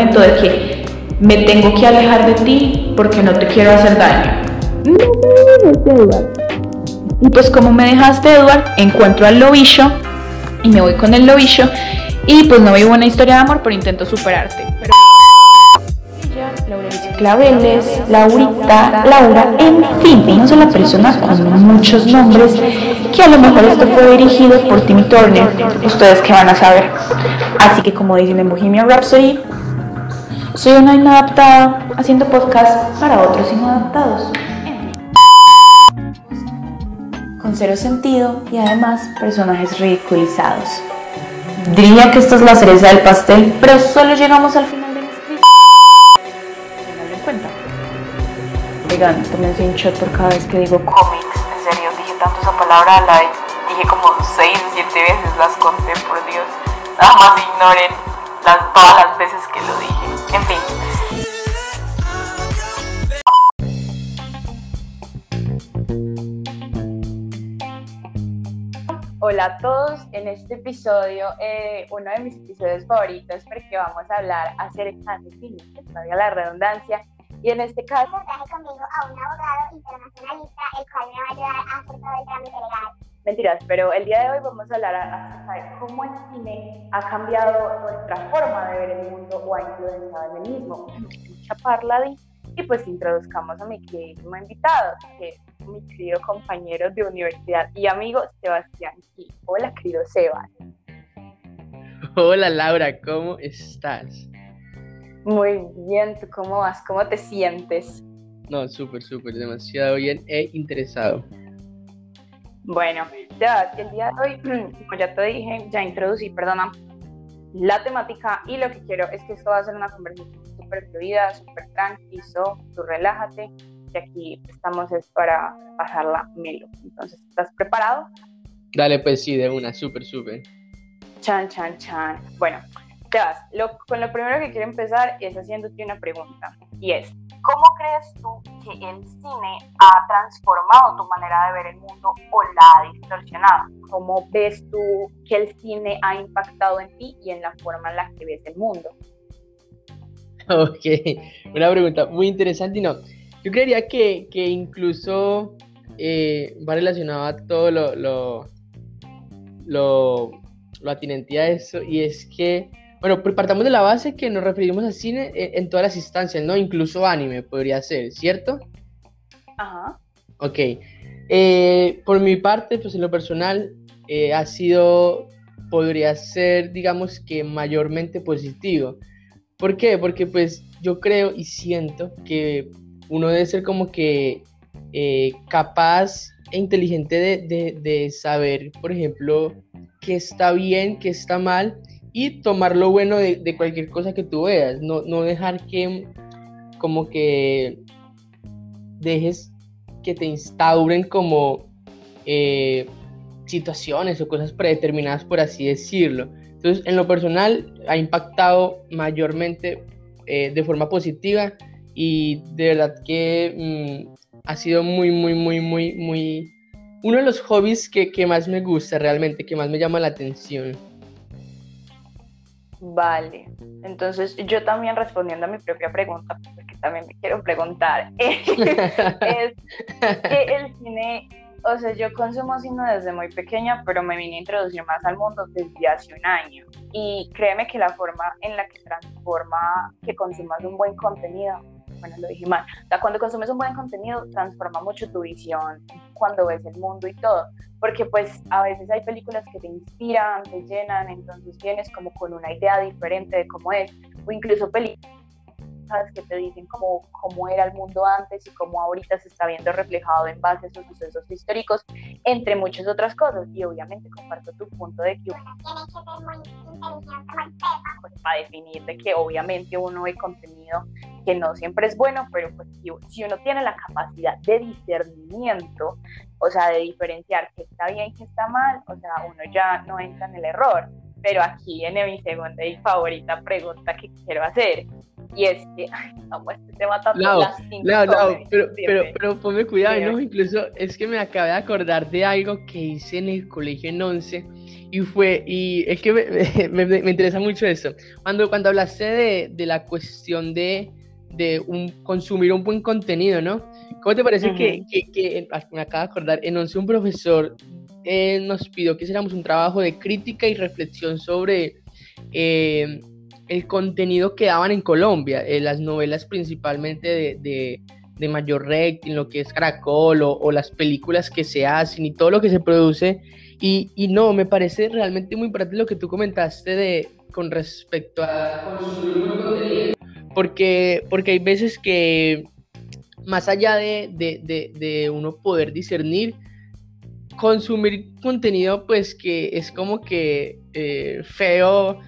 argumento de que me tengo que alejar de ti porque no te quiero hacer daño. No Edward. Y pues como me dejaste, Edward, encuentro al lobillo y me voy con el lobillo y pues no vivo una historia de amor, pero intento superarte. Pero... Claveles, Laurita, Laura, en fin, una sola persona con muchos nombres que a lo mejor esto fue dirigido por Timmy Turner, ustedes que van a saber. Así que como dicen en Bohemian Rhapsody, soy una inadaptada haciendo podcast para otros inadaptados. Con cero sentido y además personajes ridiculizados. Diría que esto es la cereza del pastel, pero solo llegamos al final de nuestra historia. en cuenta. Oigan, tómense un shot por cada vez que digo cómics. En serio, dije tanto esa palabra, la dije como 6 o 7 veces, las conté, por Dios. Nada más ignoren las, todas las veces que lo dije. En fin. Hola a todos, en este episodio, eh, uno de mis episodios favoritos, porque vamos a hablar acerca de cine, que la redundancia, y en este caso traje conmigo a un abogado internacionalista, el cual me va a ayudar a hacer todo el trámite legal. Mentiras, pero el día de hoy vamos a hablar acerca de cómo el cine ha cambiado nuestra forma de ver el mundo o ha influenciado en el mismo. Chaparla y pues introduzcamos a mi querido invitado, que es mi querido compañero de universidad y amigo Sebastián Hola, querido Sebas. Hola, Laura, ¿cómo estás? Muy bien, ¿tú cómo vas? ¿Cómo te sientes? No, súper, súper, demasiado bien e interesado. Bueno, ya, el día de hoy, como ya te dije, ya introducí, perdona, la temática y lo que quiero es que esto va a ser una conversación súper fluida, súper tranquilo, tú relájate, y aquí estamos es para pasarla melo. Entonces, ¿estás preparado? Dale, pues sí, de una, súper, súper. Chan, chan, chan. Bueno, ya lo, con lo primero que quiero empezar es haciéndote una pregunta, y es, ¿cómo crees tú que el cine ha transformado tu manera de ver el mundo o la ha distorsionado? ¿Cómo ves tú que el cine ha impactado en ti y en la forma en la que ves el mundo? Ok, una pregunta muy interesante y no, yo creería que, que incluso eh, va relacionado a todo lo, lo, lo, lo atinente a eso y es que bueno, partamos de la base que nos referimos al cine en, todas las instancias, ¿no? Incluso anime podría ser, ¿cierto? Ajá. Ok. Eh, por mi parte, pues en lo personal, eh, ha sido, podría ser, digamos que mayormente positivo. ¿Por qué? Porque pues yo creo y siento que uno debe ser como que eh, capaz e inteligente de, de, de saber, por ejemplo, qué está bien, qué está mal y tomar lo bueno de, cualquier cosa que tú veas, no, no, dejar que como que dejes que te instauren como eh, situaciones o cosas predeterminadas, por así decirlo. Entonces, en lo personal, ha impactado mayormente eh, de forma positiva y de verdad que mm, ha sido muy, muy, muy, muy, muy... Uno de los hobbies que, que más me gusta realmente, que más me llama la atención. Vale, entonces yo también respondiendo a mi propia pregunta, porque también me quiero preguntar, es que el cine, o sea, yo consumo cine desde muy pequeña, pero me vine a introducir más al mundo desde hace un año. Y créeme que la forma en la que transforma que consumas un buen contenido bueno, lo dije mal. O sea, cuando consumes un buen contenido, transforma mucho tu visión cuando ves el mundo y todo. Porque pues a veces hay películas que te inspiran, te llenan, entonces vienes como con una idea diferente de cómo es. O incluso películas que te dicen cómo, cómo era el mundo antes y cómo ahorita se está viendo reflejado en base a esos sucesos históricos, entre muchas otras cosas. Y obviamente comparto tu punto de que pues, para definir de que obviamente uno ve contenido que no siempre es bueno, pero pues si, uno tiene la capacidad de discernimiento, o sea, de diferenciar qué está bien y qué está mal, o sea, uno ya no entra en el error. Pero aquí viene mi segunda y favorita pregunta que quiero hacer. Y es que, ay, amo este tema tanto. No, las no, no, pero, pero, pero ponme cuidado. ¿no? Incluso es que me acabé de acordar de algo que hice en el colegio en 11 y fue, y es que me, me- interesa mucho eso. Cuando, cuando hablaste de, de la cuestión de, de un, consumir un buen contenido, ¿no? ¿Cómo te parece que, que- ah, me acabo de acordar, en 11 un profesor eh, nos pidió que hiciéramos un trabajo de crítica y reflexión sobre eh, el contenido que daban en Colombia, eh, las novelas principalmente de, de, de mayor rating, lo que es Caracol o, las películas que se hacen y todo lo que se produce. Y, y no, me parece realmente muy importante lo que tú comentaste de, con respecto a porque, porque hay veces que más allá de, de, de, de uno poder discernir, consumir contenido pues que es como que eh, feo,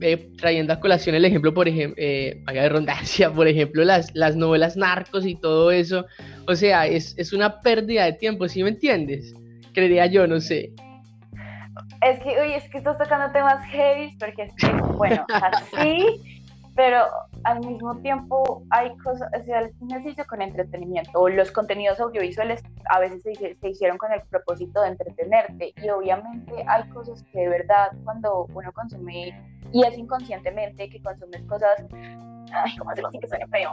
eh, trayendo a colación el ejemplo, por ejemplo, eh, redundancia, por ejemplo, las, las novelas narcos y todo eso, o sea, es, es una pérdida de tiempo, ¿sí me entiendes? Creería yo, no sé. Es que, uy, es que estás tocando temas heavy, porque es que, bueno, así, pero al mismo tiempo hay cosas, o sea, el se hizo con entretenimiento, o los contenidos audiovisuales a veces se, se hicieron con el propósito de entretenerte, y obviamente hay cosas que de verdad cuando uno consume, y es inconscientemente que consumes cosas, ay, ¿cómo hacerlo sin que suene feo?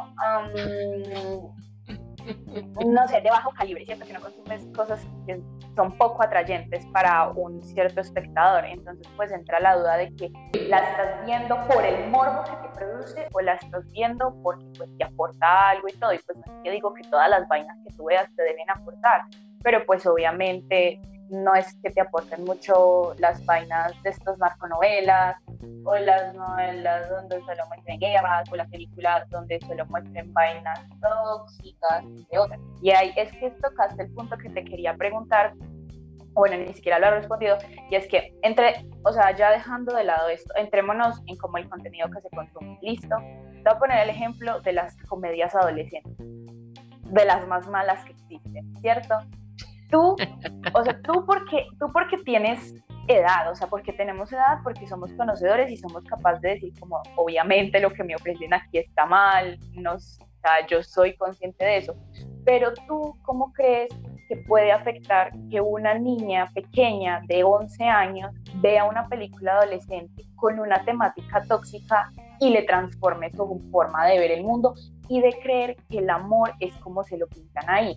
No sé, de bajo calibre, ¿cierto? Que no consumes cosas que son poco atrayentes para un cierto espectador. Entonces, pues entra la duda de que la estás viendo por el morbo que te produce o la estás viendo porque pues, te aporta algo y todo. Y pues no que digo que todas las vainas que tú veas te deben aportar, pero pues obviamente no es que te aporten mucho las vainas de estas narconovelas o las novelas donde solo muestren guerras o las películas donde solo muestren vainas tóxicas, de otras. Y ahí es que tocaste el punto que te quería preguntar, bueno, ni siquiera lo he respondido, y es que entre, o sea, ya dejando de lado esto, entrémonos en cómo el contenido que se consume, listo. Te voy a poner el ejemplo de las comedias adolescentes, de las más malas que existen, ¿cierto? Tú, o sea, tú porque, tú porque tienes edad, o sea, porque tenemos edad, porque somos conocedores y somos capaces de decir como, obviamente lo que me ofrecen aquí está mal, nos, o sea, yo soy consciente de eso, pero tú, ¿cómo crees que puede afectar que una niña pequeña de 11 años vea una película adolescente con una temática tóxica y le transforme su forma de ver el mundo y de creer que el amor es como se lo pintan ahí?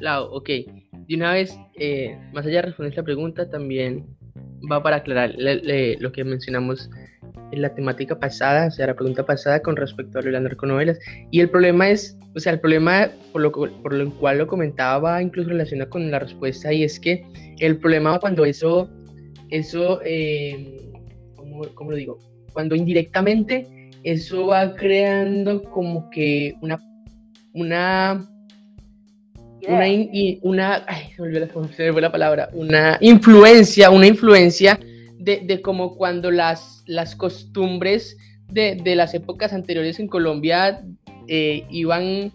Lau, ok. De una vez, eh, más allá de responder esta pregunta, también va para aclarar le- le- lo que mencionamos en la temática pasada, o sea, la pregunta pasada con respecto a las narconovelas. Y el problema es, o sea, el problema por lo, por lo cual lo comentaba incluso relacionado con la respuesta, y es que el problema cuando eso, eso, eh, ¿cómo, cómo lo digo? Cuando indirectamente eso va creando como que una, una una, in- y una ay, se me olvidó la, se me fue la palabra, una influencia, una influencia de, de como cuando las, las costumbres de, de las épocas anteriores en Colombia eh, iban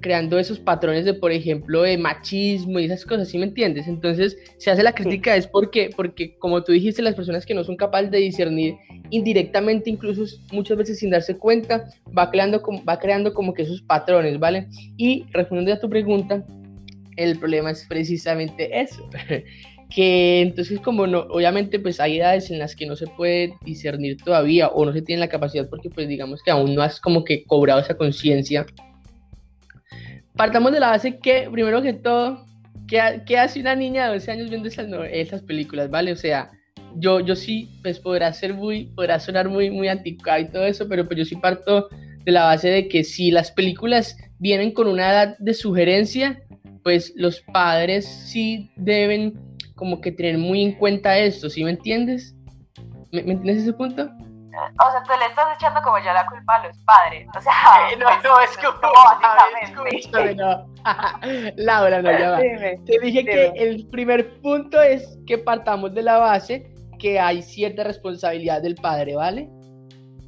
creando esos patrones de, por ejemplo, de machismo y esas cosas, ¿sí me entiendes? Entonces, se hace la crítica es porque, porque, como tú dijiste, las personas que no son capaces de discernir indirectamente, incluso muchas veces sin darse cuenta, va creando, como- va creando como que esos patrones, ¿vale? Y respondiendo a tu pregunta, el problema es precisamente eso. que entonces como no, obviamente pues hay edades en las que no se puede discernir todavía o no se tiene la capacidad porque pues digamos que aún no has como que cobrado esa conciencia. Partamos de la base que, primero que todo, ¿qué, ha- qué hace una niña de 12 años viendo esas, esas películas, ¿vale? O sea, yo, yo sí, pues podrá ser muy, podrá sonar muy, muy anticuado y todo eso, pero pues yo sí parto de la base de que si las películas vienen con una edad de sugerencia, pues los padres sí deben como que tener muy en cuenta esto, ¿sí me entiendes? ¿Me, me entiendes ese punto? O sea, tú le estás echando como ya la culpa a los padres. O sea, básicamente. escúchame, no. Laura, no, ya va. Dime. Te dije que Dime. el primer punto es que partamos de la base que hay cierta responsabilidad del padre, ¿vale?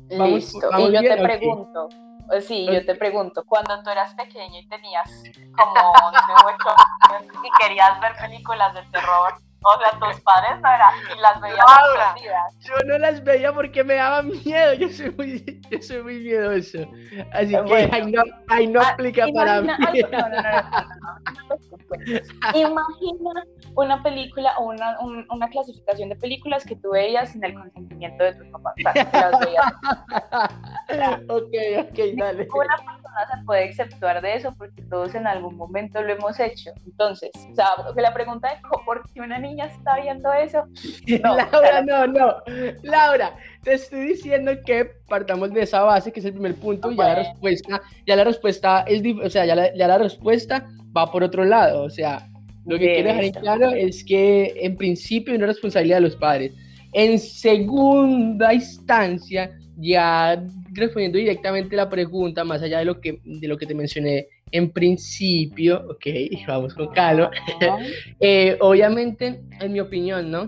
Listo. vamos y yo bien, te pregunto, eh, sí, yo te pregunto, cuando tú eras pequeño y tenías como 18 años y querías ver películas de terror, o sea, tus padres eran, y las veías Ahora, Yo no las veía porque me daba miedo, yo soy muy, yo soy muy miedoso. Así que ahí no, ahí no aplica para mí. Ay, imagina una película o una, un- una clasificación de películas que tú veías sin el consentimiento de tus papás. O sea, que las veías. ok, ok, dale. Una persona se puede exceptuar de eso porque todos en algún momento lo hemos hecho. Entonces, o sea, la pregunta de por qué una niña está viendo eso, no, Laura, no, no. Laura, te estoy diciendo que partamos de esa base, que es el primer punto, y ya la respuesta, ya la respuesta es, o sea, ya la, ya la respuesta va por otro lado. O sea, lo que Bien, quiero dejar en claro es que en principio es una responsabilidad de los padres. En segunda instancia, ya respondiendo directamente la pregunta, más allá de lo que, de lo que te mencioné en principio, ok, vamos con calma. Eh, obviamente, en mi opinión, ¿no?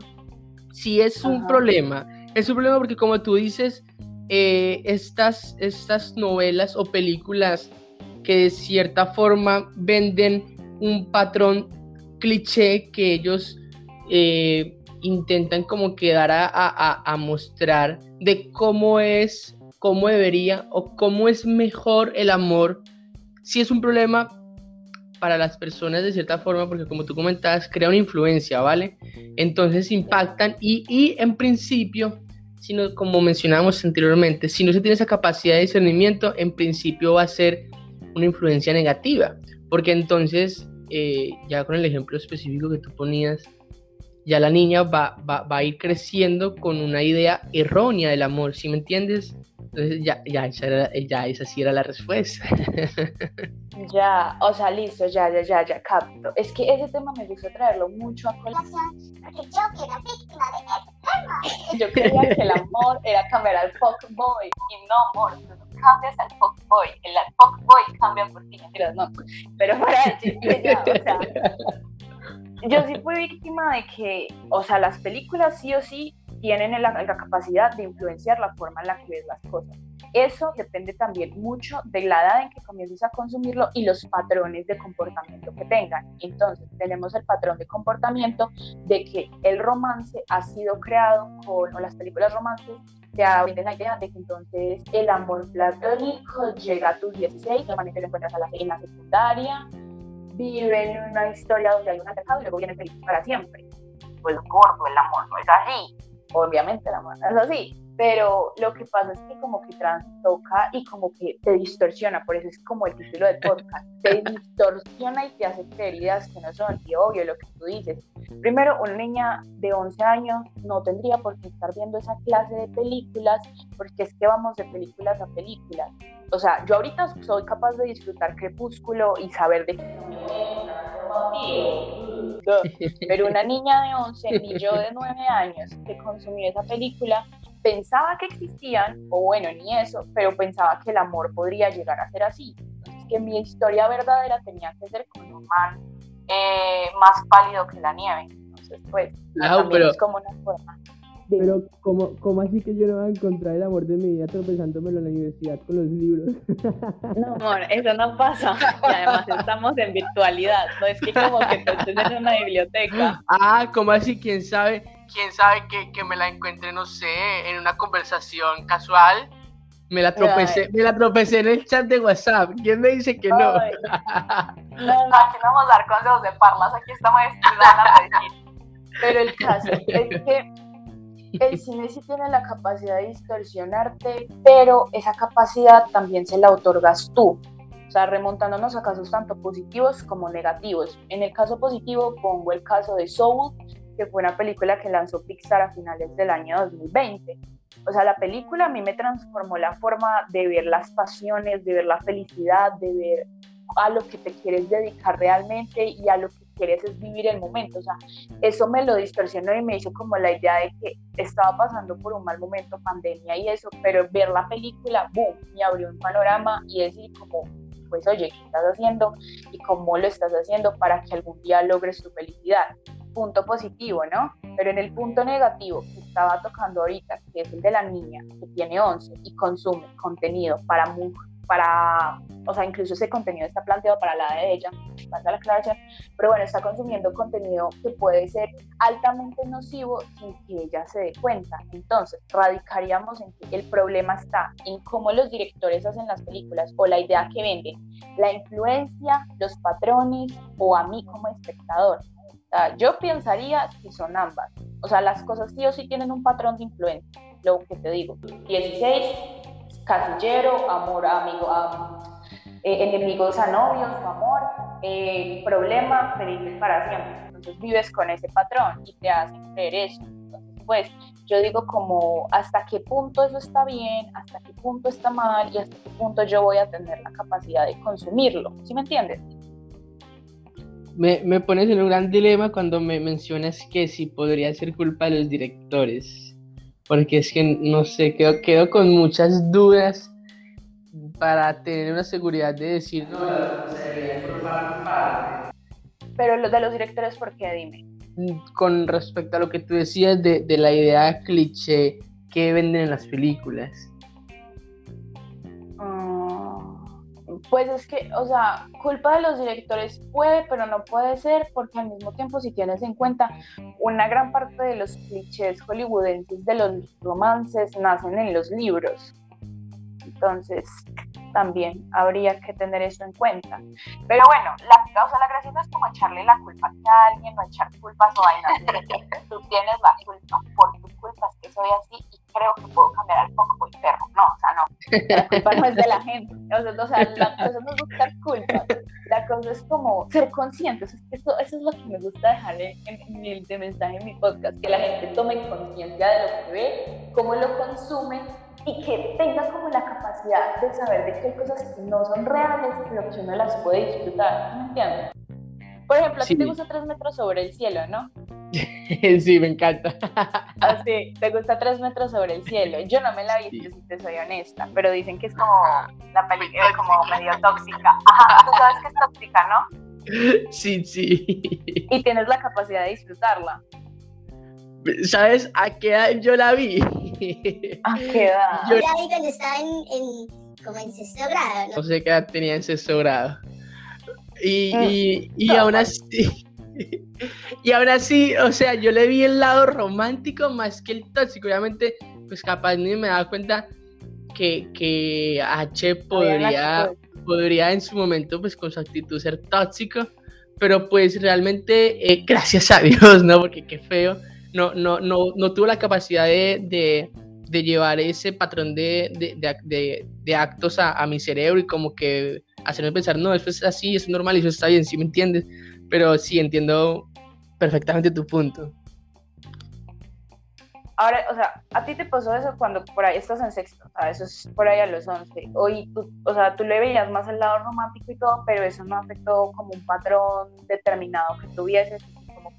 Si es un problema, es un problema porque como tú dices, eh, estas, estas novelas o películas que de cierta forma venden un patrón cliché que ellos eh, intentan como quedar a, mostrar de cómo es, cómo debería o cómo es mejor el amor, si es un problema para las personas de cierta forma, porque como tú comentabas, crea una influencia, ¿vale? Entonces impactan y, y en principio, si no, como mencionábamos anteriormente, si no se tiene esa capacidad de discernimiento, en principio va a ser una influencia negativa, porque entonces, eh, ya con el ejemplo específico que tú ponías, ya la niña va, va, va a ir creciendo con una idea errónea del amor, ¿sí me entiendes? Entonces ya, ya, esa, era- ya esa sí era la respuesta. Ya, o sea, listo, ya, ya, ya, ya, capto. Es que ese tema me gusta traerlo mucho a colación. Porque yo que era víctima de ese tema. Yo creía que el amor era cambiar al fuckboy y no, amor, no cambias al fuckboy, el fuckboy cambia por ti, mentiras, no. Pero para decirte ya, o sea, yo sí fui víctima de que, o sea, las películas sí o sí tienen la, la capacidad de influenciar la forma en la que ves las cosas. Eso depende también mucho de la edad en que comiences a consumirlo y los patrones de comportamiento que tengan. Entonces, tenemos el patrón de comportamiento de que el romance ha sido creado con, o las películas romances te venden la idea de que entonces el amor platónico llega a tus 16, normalmente lo encuentras a la, en la secundaria, viven una historia donde hay un atacado y luego vienen felices para siempre. Pues gordo, el amor no es así. Obviamente el amor no es así, pero lo que pasa es que como que trastoca y como que te distorsiona, por eso es como el título del podcast, te distorsiona y te hace creer ideas que no son, y obvio lo que tú dices. Primero, una niña de 11 años no tendría por qué estar viendo esa clase de películas, porque es que vamos de películas a películas. O sea, yo ahorita soy capaz de disfrutar Crepúsculo y saber de qué pero una niña de 11 ni yo de 9 años que consumía esa película pensaba que existían, o bueno, ni eso, pero pensaba que el amor podría llegar a ser así. Entonces, que mi historia verdadera tenía que ser con un man eh, más pálido que la nieve. Entonces, pues, Claro, también pero- es como una forma. Pero, ¿cómo, ¿cómo así que yo no voy a encontrar el amor de mi vida tropezándomelo en la universidad con los libros? No, amor, eso no pasa. Y además estamos en virtualidad, no es que como que tú estés en una biblioteca. Ah, ¿cómo así? ¿Quién sabe? ¿Quién sabe que, que me la encuentre, no sé, en una conversación casual? Me la tropecé, me la tropecé en el chat de WhatsApp. ¿Quién me dice que no? Ay. No, no, aquí no vamos a dar consejos de parlas, aquí estamos. Pero el caso es que el cine sí tiene la capacidad de distorsionarte, pero esa capacidad también se la otorgas tú. O sea, remontándonos a casos tanto positivos como negativos. En el caso positivo pongo el caso de Soul, que fue una película que lanzó Pixar a finales del año 2020. O sea, la película a mí me transformó la forma de ver las pasiones, de ver la felicidad, de ver a lo que te quieres dedicar realmente y a lo que quieres es vivir el momento. O sea, eso me lo distorsionó y me hizo como la idea de que estaba pasando por un mal momento, pandemia y eso, pero ver la película, boom, me abrió un panorama y decir como, pues oye, ¿qué estás haciendo y cómo lo estás haciendo para que algún día logres tu felicidad? Punto positivo, ¿no? Pero en el punto negativo que estaba tocando ahorita, que es el de la niña que tiene 11 y consume contenido para mu- para, o sea, incluso ese contenido está planteado para la de ella, la aclaración, pero bueno, está consumiendo contenido que puede ser altamente nocivo sin que ella se dé cuenta. Entonces, radicaríamos en que el problema está en cómo los directores hacen las películas o la idea que venden, la influencia, los patrones o a mí como espectador. Sea, yo pensaría que son ambas. O sea, las cosas sí o sí tienen un patrón de influencia. Lo que te digo, 16, casillero, amor, amigo, eh, enemigos a novios, amor, eh, problema, feliz para siempre. Entonces vives con ese patrón y te hacen creer eso. Entonces, pues yo digo como hasta qué punto eso está bien, hasta qué punto está mal y hasta qué punto yo voy a tener la capacidad de consumirlo. ¿Sí me entiendes? Me, me pones en un gran dilema cuando me mencionas que si podría ser culpa de los directores porque es que no sé, quedo, quedo con muchas dudas para tener una seguridad de decir, no, Pero los de los directores, ¿por qué? Dime. Con respecto a lo que tú decías de, de la idea cliché que venden en las películas. Pues es que, o sea, culpa de los directores puede, pero no puede ser, porque al mismo tiempo, si tienes en cuenta, una gran parte de los clichés hollywoodenses de los romances nacen en los libros. Entonces, también habría que tener eso en cuenta. Pero bueno, la, o sea, la gracia no es como echarle la culpa a alguien o echar culpas o vainas. Tú tienes la culpa por tus culpas que soy así creo que puedo cambiar al poco y perro. No, o sea, no. La culpa no es de la gente. O sea, la cosa no es buscar culpas. La cosa es como ser consciente. eso, es lo que me gusta dejar en, en, el de mensaje en mi podcast, que la gente tome conciencia de lo que ve, cómo lo consume y que tenga como la capacidad de saber de hay cosas no son reales, pero que uno las puede disfrutar, ¿me entiendes? Por ejemplo, a ti te gusta tres metros sobre el cielo, ¿no? sí, me encanta. ah, sí, te gusta tres metros sobre el cielo. Yo no me la vi, si te soy honesta, pero dicen que es como la película, como medio tóxica. Ajá, tú sabes que es tóxica, ¿no? Sí, sí. Y tienes la capacidad de disfrutarla. ¿Sabes a qué edad yo la vi? ¿A qué edad? Yo la vi cuando estaba en, como en sexto grado, ¿no? No sé qué edad tenía en sexto grado. Y, y, y aún así, y aún así, o sea, yo le vi el lado romántico más que el tóxico. Obviamente, pues capaz ni me daba cuenta que, que H podría, podría en su momento, pues con su actitud ser tóxico. Pero pues realmente, eh, gracias a Dios, ¿no? Porque qué feo no, no, no, no tuvo la capacidad de, llevar ese patrón de, de actos a, mi cerebro y como que hacerme pensar, no, eso es así, es normal y eso está bien, ¿sí me entiendes? Pero sí entiendo perfectamente tu punto. Ahora, o sea, a ti te pasó eso cuando por ahí estás en sexto, o sea, eso es por ahí a los 11. Hoy, tú, o sea, tú le veías más el lado romántico y todo, pero eso no afectó como un patrón determinado que tuvieses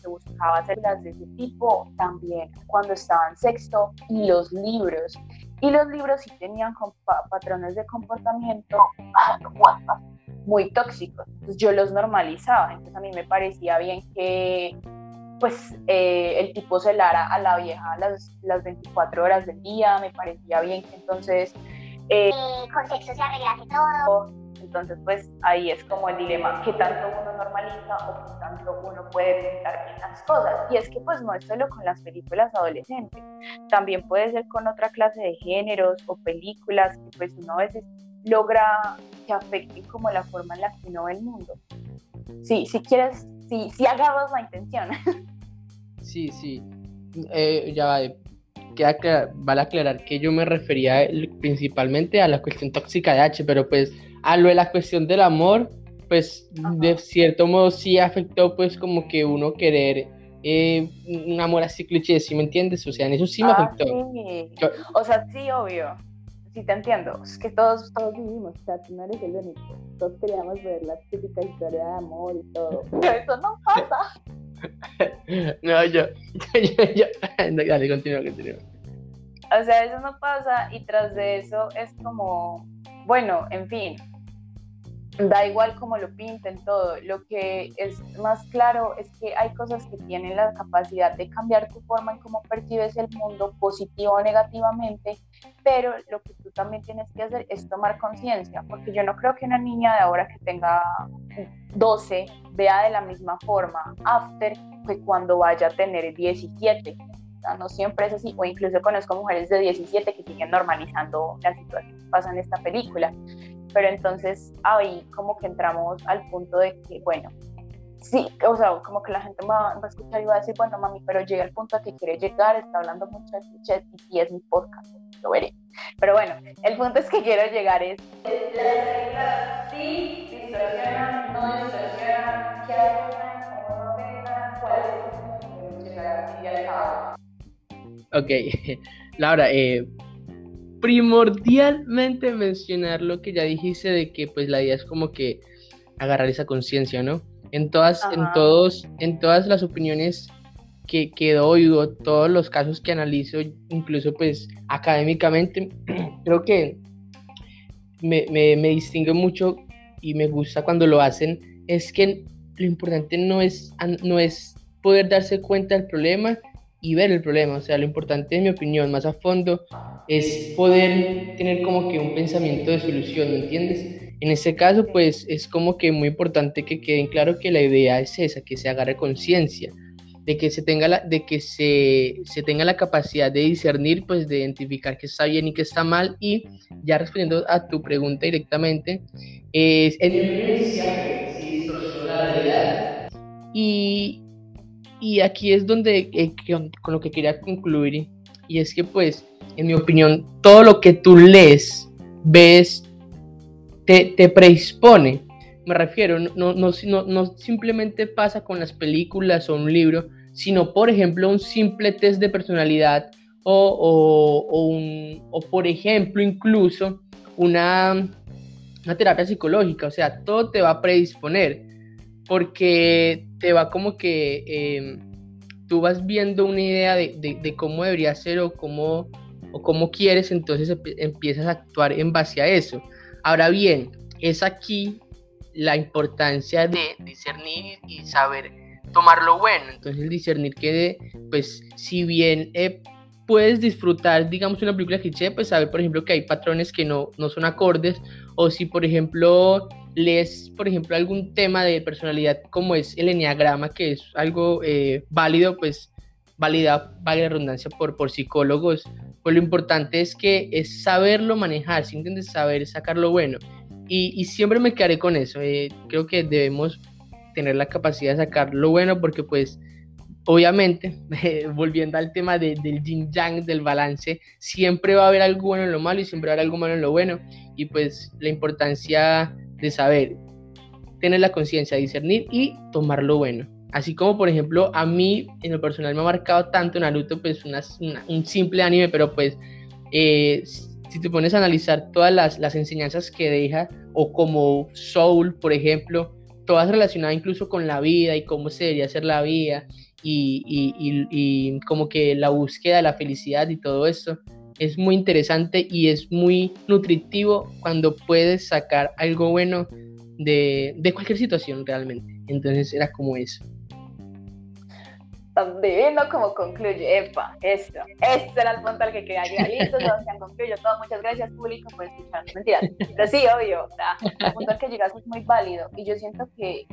que buscaba hacer de ese tipo también cuando estaba en sexto y los libros. Y los libros sí tenían patrones de comportamiento muy tóxicos. Entonces yo los normalizaba. Entonces a mí me parecía bien que pues eh, el tipo celara a la vieja las, las 24 horas del día. Me parecía bien que entonces... Eh, con sexo se arreglase todo entonces, pues ahí es como el dilema, ¿qué tanto uno normaliza o qué tanto uno puede pintar bien las cosas? Y es que pues no es solo con las películas adolescentes, también puede ser con otra clase de géneros o películas que pues uno a veces logra que afecten como la forma en la que uno ve el mundo. Sí, si quieres, si, si agarras la intención. Sí, sí. Eh, ya va, queda vale aclarar que yo me refería principalmente a la cuestión tóxica de H, pero pues a lo de la cuestión del amor, pues de cierto modo sí afectó pues como que uno querer eh, un amor así cliché, ¿sí me entiendes? O sea, en eso sí me ah, afectó. O sea, sí, obvio. Sí, te entiendo. Es que todos, todos vivimos, o sea, tú no eres el único. Todos queríamos ver la típica historia de amor y todo. Pero eso no pasa. no, yo, yo, yo, dale, continúa, continúa. O sea, eso no pasa y tras de eso es como, bueno, en fin, da igual cómo lo pinten todo, lo que es más claro es que hay cosas que tienen la capacidad de cambiar tu forma en cómo percibes el mundo, positivo o negativamente, pero lo que tú también tienes que hacer es tomar conciencia, porque yo no creo que una niña de ahora que tenga 12 vea de la misma forma after que cuando vaya a tener 17. no siempre es así, o incluso conozco mujeres de 17 que siguen normalizando la situación que pasa en esta película pero entonces ahí como que entramos al punto de que, bueno, sí, o sea, como que la gente va, a escuchar y va a decir, bueno, mami, pero llega al punto a que quiere llegar, está hablando mucho de chat y es mi podcast, lo veré. Pero bueno, el punto es que quiero llegar es... Las sí distorsionan, no distorsionan, qué cómo no al cabo. Ok, Laura, eh, primordialmente mencionar lo que ya dijiste de que pues la idea es como que agarrar esa conciencia, ¿no? En todas, en todos, en todas las opiniones que, que oigo, todos los casos que analizo, incluso pues académicamente, creo que me, me, me distingue mucho y me gusta cuando lo hacen, es que lo importante no es, no es poder darse cuenta del problema, y ver el problema. O sea, lo importante, en mi opinión, más a fondo, es poder tener como que un pensamiento de solución, ¿me entiendes? En este caso, pues es como que muy importante que queden claro que la idea es esa, que se agarre conciencia, de que se tenga la, de que se, se, tenga la capacidad de discernir, pues de identificar qué está bien y qué está mal. Y ya respondiendo a tu pregunta directamente, es en. Y, y aquí es donde, eh, con lo que quería concluir, y es que pues, en mi opinión, todo lo que tú lees, ves, te, te predispone. Me refiero, no, no, no, no simplemente pasa con las películas o un libro, sino, por ejemplo, un simple test de personalidad o, o, o, un, o por ejemplo, incluso una, una terapia psicológica. O sea, todo te va a predisponer porque te va como que em, tú vas viendo una idea de, cómo debería ser o cómo, o cómo quieres, entonces empiezas a actuar en base a eso. Ahora bien, es aquí la importancia de discernir y saber tomar lo bueno. Entonces discernir que, pues, si bien eh, puedes disfrutar, digamos, una película cliché, pues saber, por ejemplo, que hay patrones que no, no son acordes, o si, por ejemplo, lees, por ejemplo, algún tema de personalidad como es el enneagrama, que es algo eh, válido, pues válida, vale redundancia, por, por psicólogos, pues lo importante es que es saberlo manejar, si entiendes, saber sacar lo bueno. Y, y siempre me quedaré con eso. Eh, creo que debemos tener la capacidad de sacar lo bueno porque pues obviamente, volviendo al tema del yin yang, del balance, siempre va a haber algo bueno en lo malo y siempre va a haber algo malo en lo bueno. Y pues la importancia de saber tener la conciencia, discernir y tomar lo bueno. Así como, por ejemplo, a mí en lo personal me ha marcado tanto Naruto, pues un simple anime, pero pues eh, si te pones a analizar todas las, las enseñanzas que deja, o como Soul, por ejemplo, todas relacionadas incluso con la vida y cómo se debería hacer la vida, y, y, y, como que la búsqueda de la felicidad y todo eso es muy interesante y es muy nutritivo cuando puedes sacar algo bueno de, de cualquier situación realmente. Entonces era como eso. Tan divino como concluye. Epa, esto. Este era el punto al que quería llegar. Listo, Sebastián, concluyo todo. Muchas gracias, público, por escuchar. Mentiras. Pero sí, obvio. el punto al que llegas es muy válido. Y yo siento que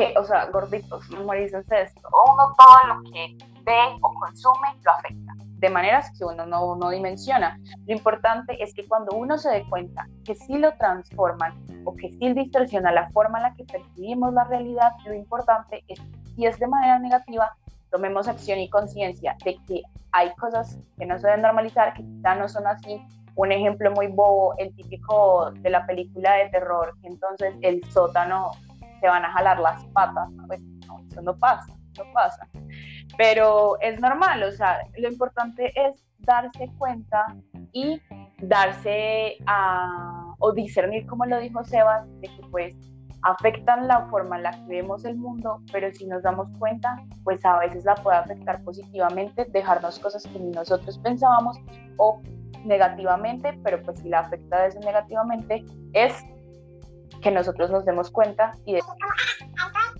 que, o sea, gorditos, memorizan esto. Uno todo lo que ve o consume lo afecta, de maneras que uno no, no dimensiona. Lo importante es que cuando uno se dé cuenta que sí lo transforman o que sí distorsiona la forma en la que percibimos la realidad, lo importante es, si es de manera negativa, tomemos acción y conciencia de que hay cosas que no se deben normalizar, que quizá no son así. Un ejemplo muy bobo, el típico de la película de terror, que entonces el sótano te van a jalar las patas, pues no, no pasa, no pasa. Pero es normal, o sea, lo importante es darse cuenta y darse a, o discernir, como lo dijo Sebas, de que pues afectan la forma en la que vemos el mundo, pero si nos damos cuenta, pues a veces la puede afectar positivamente, dejarnos cosas que ni nosotros pensábamos o negativamente, pero pues si la afecta desde negativamente es que nosotros nos demos cuenta y de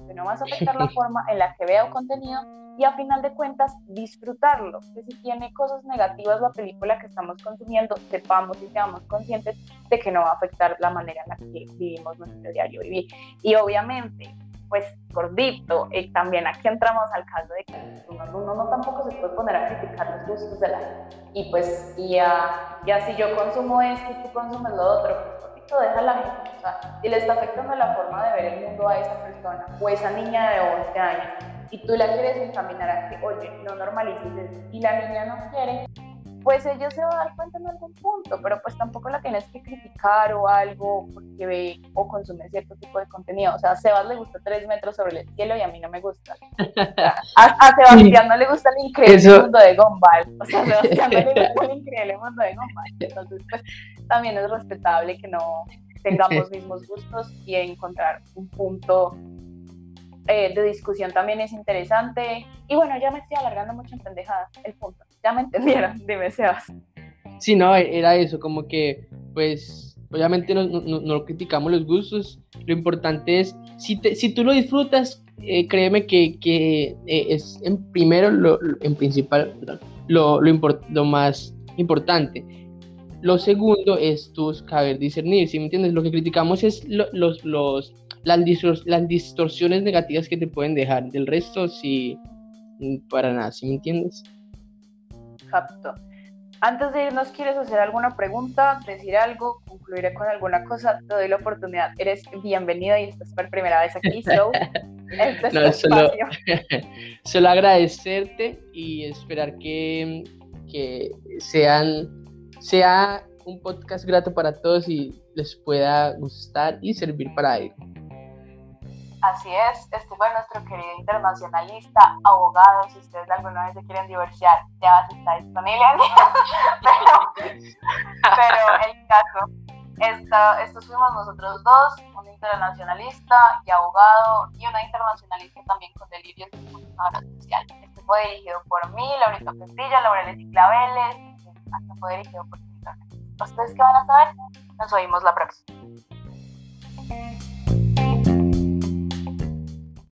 que no vas a afectar la forma en la que veo contenido y a final de cuentas disfrutarlo. Que si tiene cosas negativas la película que estamos consumiendo, sepamos y seamos conscientes de que no va a afectar la manera en la que vivimos nuestro diario vivir. Y obviamente, pues gordito, y también aquí entramos al caso de que uno, no tampoco se puede poner a criticar los gustos de la. Y pues, y ya, ya si yo consumo esto y tú consumes lo otro, gordito, deja la gente. O sea, si le está afectando la forma de ver el mundo a esa persona o esa niña de 11 años y tú la quieres encaminar a que, oye, no normalices y la niña no quiere, pues ella se va a dar cuenta en algún punto, pero pues tampoco la tienes que criticar o algo porque ve o consume cierto tipo de contenido. O sea, a Sebas le gusta tres metros sobre el cielo y a mí no me gusta. a, Sebastián no le gusta el increíble mundo de Gumball. O sea, a Sebastián no le gusta el increíble mundo de Gumball. Entonces, pues también es respetable que no tengamos mismos gustos y encontrar un punto eh, de discusión también es interesante. Y bueno, ya me estoy alargando mucho en pendejadas, el punto. Ya me entendieron, dime, Sebas. Sí, no, era eso, como que, pues, obviamente no, no, no criticamos los gustos, lo importante es, si, te, si tú lo disfrutas, eh, créeme que, que eh, es en primero, lo, en principal, lo, lo, lo más importante. Lo segundo es tu saber discernir, si me entiendes? Lo que criticamos es los, los, las, las distorsiones negativas que te pueden dejar. Del resto, sí, para nada, ¿sí me entiendes? Exacto. Antes de irnos, ¿quieres hacer alguna pregunta, decir algo, concluiré con alguna cosa? Te doy la oportunidad. Eres bienvenido y estás por primera vez aquí, so este no, solo, solo, agradecerte y esperar que, que sean, sea un podcast grato para todos y les pueda gustar y servir para ello. Así es, este fue nuestro querido internacionalista, abogado, si ustedes alguna vez se quieren divorciar, ya está disponible, pero, el caso, esta, estos fuimos nosotros dos, un internacionalista y abogado, y una internacionalista también con delirios de comunicadora social. Este fue dirigido por mí, Laurita Castilla, Laureles y Claveles, este fue dirigido por ¿Ustedes qué van a saber? Nos oímos la próxima.